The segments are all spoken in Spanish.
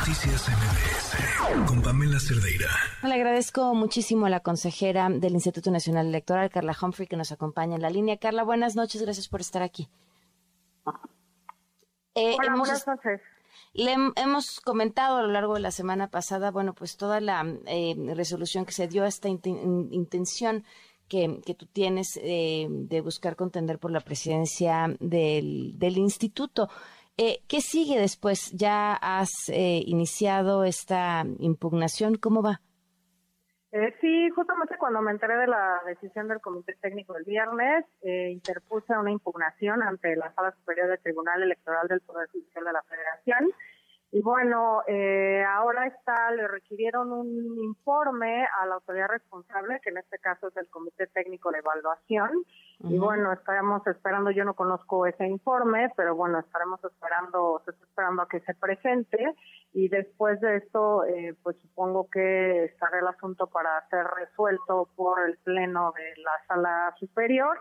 Noticias MBS con Pamela Cerdeira. Le agradezco muchísimo a la consejera del Instituto Nacional Electoral, Carla Humphrey, que nos acompaña en la línea. Carla, buenas noches, gracias por estar aquí. Eh, Hola, buenas noches. Le hemos comentado a lo largo de la semana pasada, bueno, pues toda la eh, resolución que se dio a esta intención que, tú tienes eh, de buscar contender por la presidencia del, del instituto. Eh, ¿Qué sigue después? ¿Ya has eh, iniciado esta impugnación? ¿Cómo va? Eh, sí, justamente cuando me enteré de la decisión del Comité Técnico el viernes, eh, interpuse una impugnación ante la Sala Superior del Tribunal Electoral del Poder Judicial de la Federación y bueno, eh, ahora está, le requirieron un informe a la autoridad responsable, que en este caso es el Comité Técnico de Evaluación. Y bueno, estaremos esperando, yo no conozco ese informe, pero bueno, estaremos esperando, se está esperando a que se presente. Y después de esto, eh, pues supongo que estará el asunto para ser resuelto por el Pleno de la Sala Superior.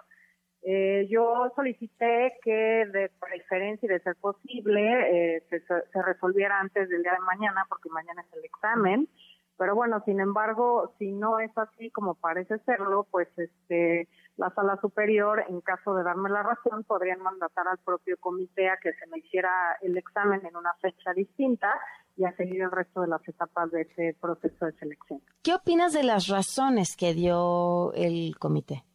Eh, yo solicité que de preferencia y de ser posible eh, se, se, resolviera antes del día de mañana, porque mañana es el examen. Pero bueno, sin embargo, si no es así como parece serlo, pues este la sala superior, en caso de darme la razón, podrían mandatar al propio comité a que se me hiciera el examen en una fecha distinta y a seguir el resto de las etapas de ese proceso de selección. ¿Qué opinas de las razones que dio el comité?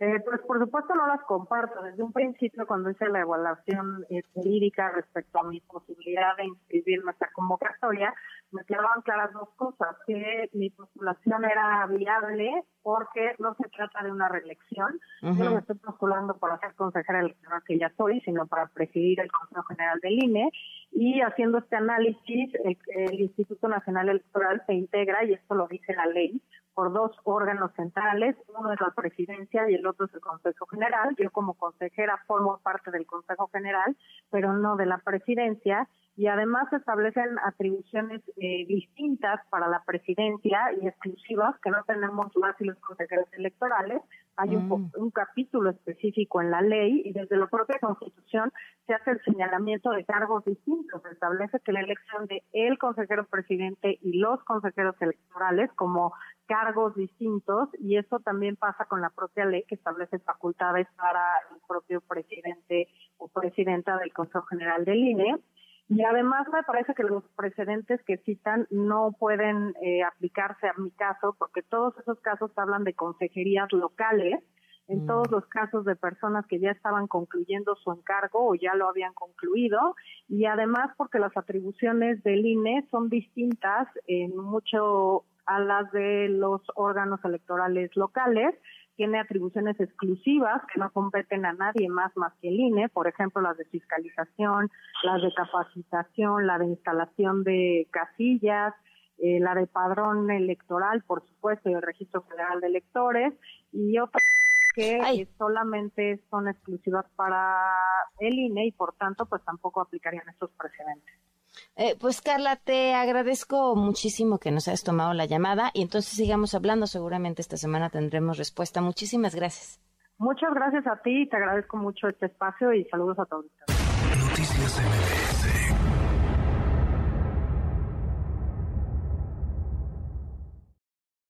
Eh, pues por supuesto no las comparto. Desde un principio, cuando hice la evaluación eh, jurídica respecto a mi posibilidad de inscribirme a esta convocatoria, me quedaban claras dos cosas, que mi postulación era viable porque no se trata de una reelección. Yo no me estoy postulando para ser consejera electoral que ya soy, sino para presidir el Consejo General del INE. Y haciendo este análisis, el Instituto Nacional Electoral se integra, y esto lo dice la ley, por dos órganos centrales, uno es la presidencia y el otro es el Consejo General. Yo como consejera formo parte del Consejo General, pero no de la presidencia. Y además se establecen atribuciones eh, distintas para la presidencia y exclusivas que no tenemos las y los consejeros electorales. Hay un, mm. un, capítulo específico en la ley y desde la propia Constitución se hace el señalamiento de cargos distintos. Se establece que la elección de el consejero presidente y los consejeros electorales como cargos distintos y eso también pasa con la propia ley que establece facultades para el propio presidente o presidenta del Consejo General del INE. Y además me parece que los precedentes que citan no pueden eh, aplicarse a mi caso porque todos esos casos hablan de consejerías locales. En mm. todos los casos de personas que ya estaban concluyendo su encargo o ya lo habían concluido y además porque las atribuciones del INE son distintas en mucho a las de los órganos electorales locales, tiene atribuciones exclusivas que no competen a nadie más más que el INE, por ejemplo, las de fiscalización, las de capacitación, la de instalación de casillas, eh, la de padrón electoral, por supuesto, y el registro federal de electores, y otras que solamente son exclusivas para el INE y por tanto pues tampoco aplicarían estos precedentes. Eh, pues Carla, te agradezco muchísimo que nos hayas tomado la llamada y entonces sigamos hablando. Seguramente esta semana tendremos respuesta. Muchísimas gracias. Muchas gracias a ti, te agradezco mucho este espacio y saludos a todos. Noticias